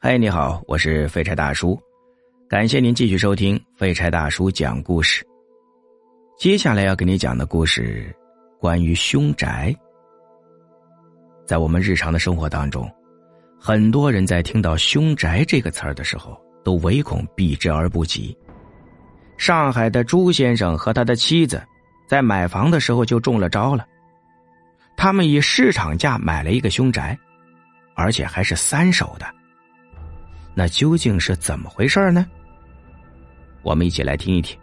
嗨，你好，我是废柴大叔，感谢您继续收听废柴大叔讲故事。接下来要给你讲的故事，关于凶宅。在我们日常的生活当中，很多人在听到“凶宅”这个词儿的时候，都唯恐避之而不及。上海的朱先生和他的妻子，在买房的时候就中了招了。他们以市场价买了一个凶宅，而且还是三手的。那究竟是怎么回事呢？我们一起来听一听。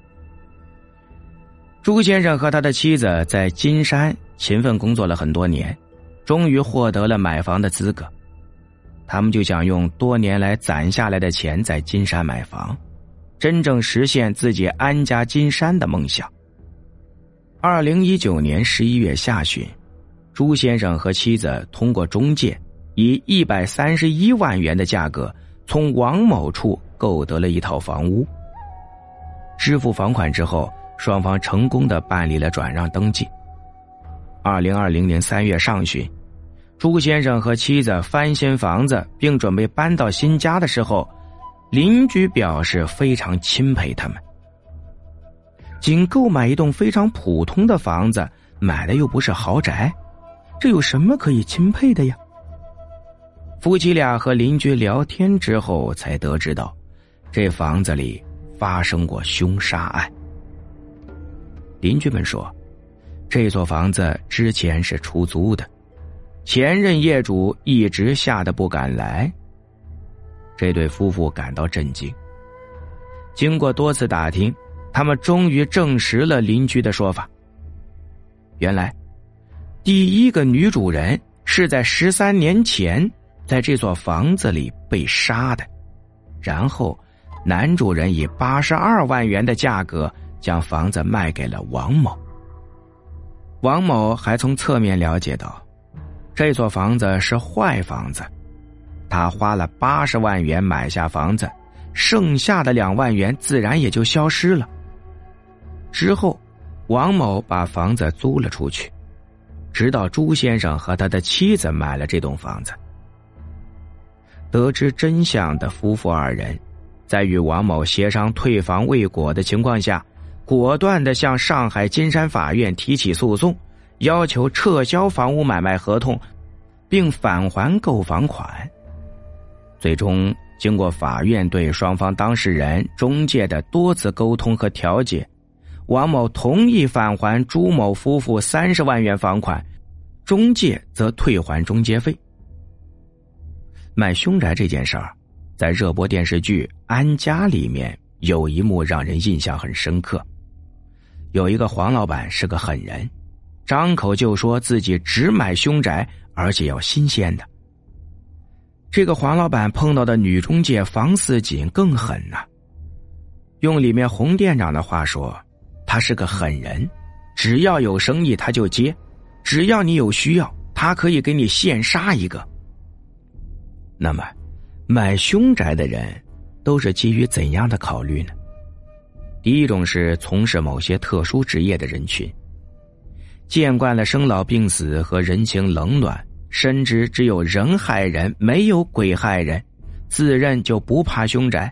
朱先生和他的妻子在金山勤奋工作了很多年，终于获得了买房的资格。他们就想用多年来攒下来的钱在金山买房，真正实现自己安家金山的梦想。二零一九年十一月下旬，朱先生和妻子通过中介，以一百三十一万元的价格。从王某处购得了一套房屋。支付房款之后，双方成功的办理了转让登记。二零二零年三月上旬，朱先生和妻子翻新房子，并准备搬到新家的时候，邻居表示非常钦佩他们。仅购买一栋非常普通的房子，买的又不是豪宅，这有什么可以钦佩的呀？夫妻俩和邻居聊天之后，才得知到，这房子里发生过凶杀案。邻居们说，这座房子之前是出租的，前任业主一直吓得不敢来。这对夫妇感到震惊。经过多次打听，他们终于证实了邻居的说法。原来，第一个女主人是在十三年前。在这座房子里被杀的，然后男主人以八十二万元的价格将房子卖给了王某。王某还从侧面了解到，这座房子是坏房子，他花了八十万元买下房子，剩下的两万元自然也就消失了。之后，王某把房子租了出去，直到朱先生和他的妻子买了这栋房子。得知真相的夫妇二人，在与王某协商退房未果的情况下，果断的向上海金山法院提起诉讼，要求撤销房屋买卖合同，并返还购房款。最终，经过法院对双方当事人、中介的多次沟通和调解，王某同意返还朱某夫妇三十万元房款，中介则退还中介费。卖凶宅这件事儿，在热播电视剧《安家》里面有一幕让人印象很深刻。有一个黄老板是个狠人，张口就说自己只买凶宅，而且要新鲜的。这个黄老板碰到的女中介房似锦更狠呐。用里面洪店长的话说，他是个狠人，只要有生意他就接，只要你有需要，他可以给你现杀一个。那么，买凶宅的人都是基于怎样的考虑呢？第一种是从事某些特殊职业的人群，见惯了生老病死和人情冷暖，深知只有人害人，没有鬼害人，自认就不怕凶宅。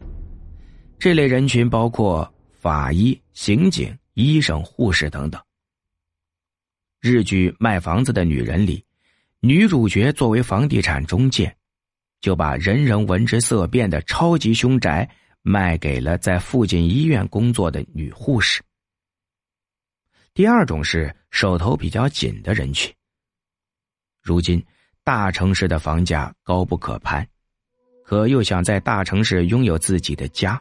这类人群包括法医、刑警、医生、护士等等。日剧《卖房子的女人》里，女主角作为房地产中介。就把人人闻之色变的超级凶宅卖给了在附近医院工作的女护士。第二种是手头比较紧的人群。如今大城市的房价高不可攀，可又想在大城市拥有自己的家，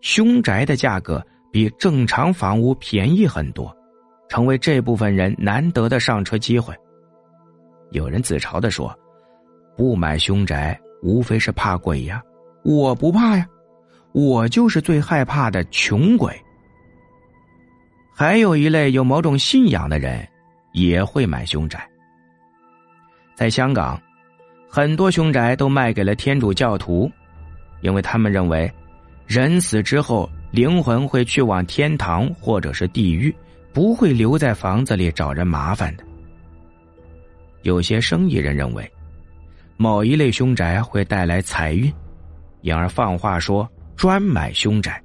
凶宅的价格比正常房屋便宜很多，成为这部分人难得的上车机会。有人自嘲的说。不买凶宅，无非是怕鬼呀。我不怕呀，我就是最害怕的穷鬼。还有一类有某种信仰的人，也会买凶宅。在香港，很多凶宅都卖给了天主教徒，因为他们认为，人死之后灵魂会去往天堂或者是地狱，不会留在房子里找人麻烦的。有些生意人认为。某一类凶宅会带来财运，因而放话说专买凶宅。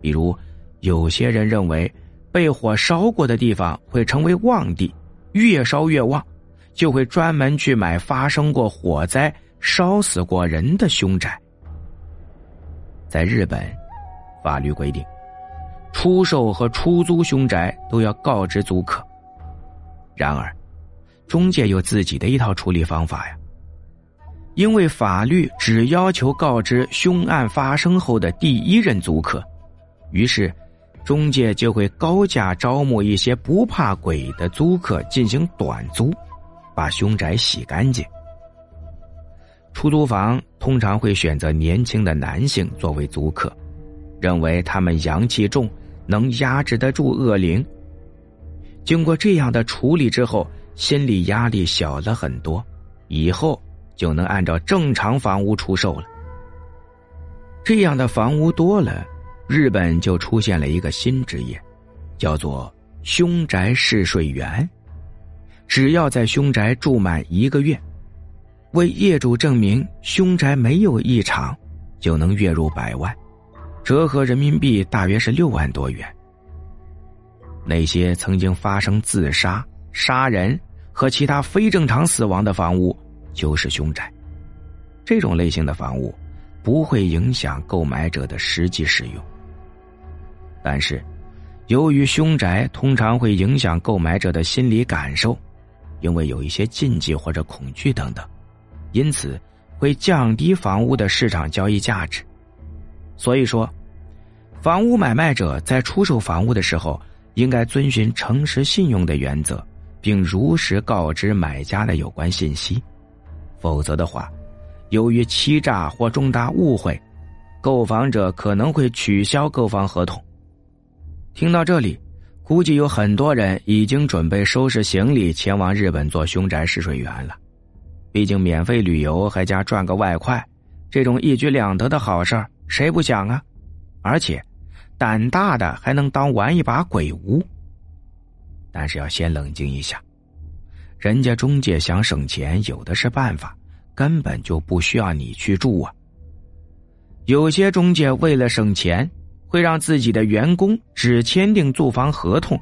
比如，有些人认为被火烧过的地方会成为旺地，越烧越旺，就会专门去买发生过火灾、烧死过人的凶宅。在日本，法律规定，出售和出租凶宅都要告知租客。然而，中介有自己的一套处理方法呀。因为法律只要求告知凶案发生后的第一任租客，于是，中介就会高价招募一些不怕鬼的租客进行短租，把凶宅洗干净。出租房通常会选择年轻的男性作为租客，认为他们阳气重，能压制得住恶灵。经过这样的处理之后，心理压力小了很多，以后就能按照正常房屋出售了。这样的房屋多了，日本就出现了一个新职业，叫做凶宅试睡员。只要在凶宅住满一个月，为业主证明凶宅没有异常，就能月入百万，折合人民币大约是六万多元。那些曾经发生自杀、杀人和其他非正常死亡的房屋，就是凶宅。这种类型的房屋不会影响购买者的实际使用，但是，由于凶宅通常会影响购买者的心理感受，因为有一些禁忌或者恐惧等等，因此会降低房屋的市场交易价值。所以说，房屋买卖者在出售房屋的时候。应该遵循诚实信用的原则，并如实告知买家的有关信息，否则的话，由于欺诈或重大误会，购房者可能会取消购房合同。听到这里，估计有很多人已经准备收拾行李前往日本做凶宅试睡员了。毕竟免费旅游还加赚个外快，这种一举两得的好事儿，谁不想啊？而且。胆大的还能当玩一把鬼屋，但是要先冷静一下，人家中介想省钱，有的是办法，根本就不需要你去住啊。有些中介为了省钱，会让自己的员工只签订租房合同，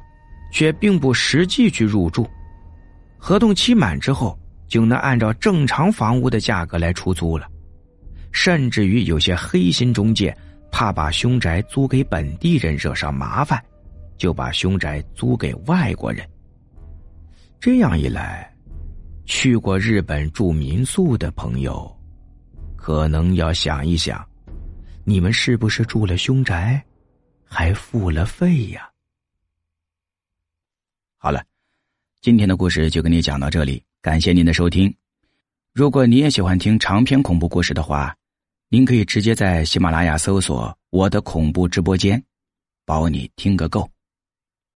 却并不实际去入住，合同期满之后就能按照正常房屋的价格来出租了，甚至于有些黑心中介。怕把凶宅租给本地人惹上麻烦，就把凶宅租给外国人。这样一来，去过日本住民宿的朋友，可能要想一想：你们是不是住了凶宅，还付了费呀？好了，今天的故事就跟你讲到这里，感谢您的收听。如果你也喜欢听长篇恐怖故事的话。您可以直接在喜马拉雅搜索“我的恐怖直播间”，保你听个够。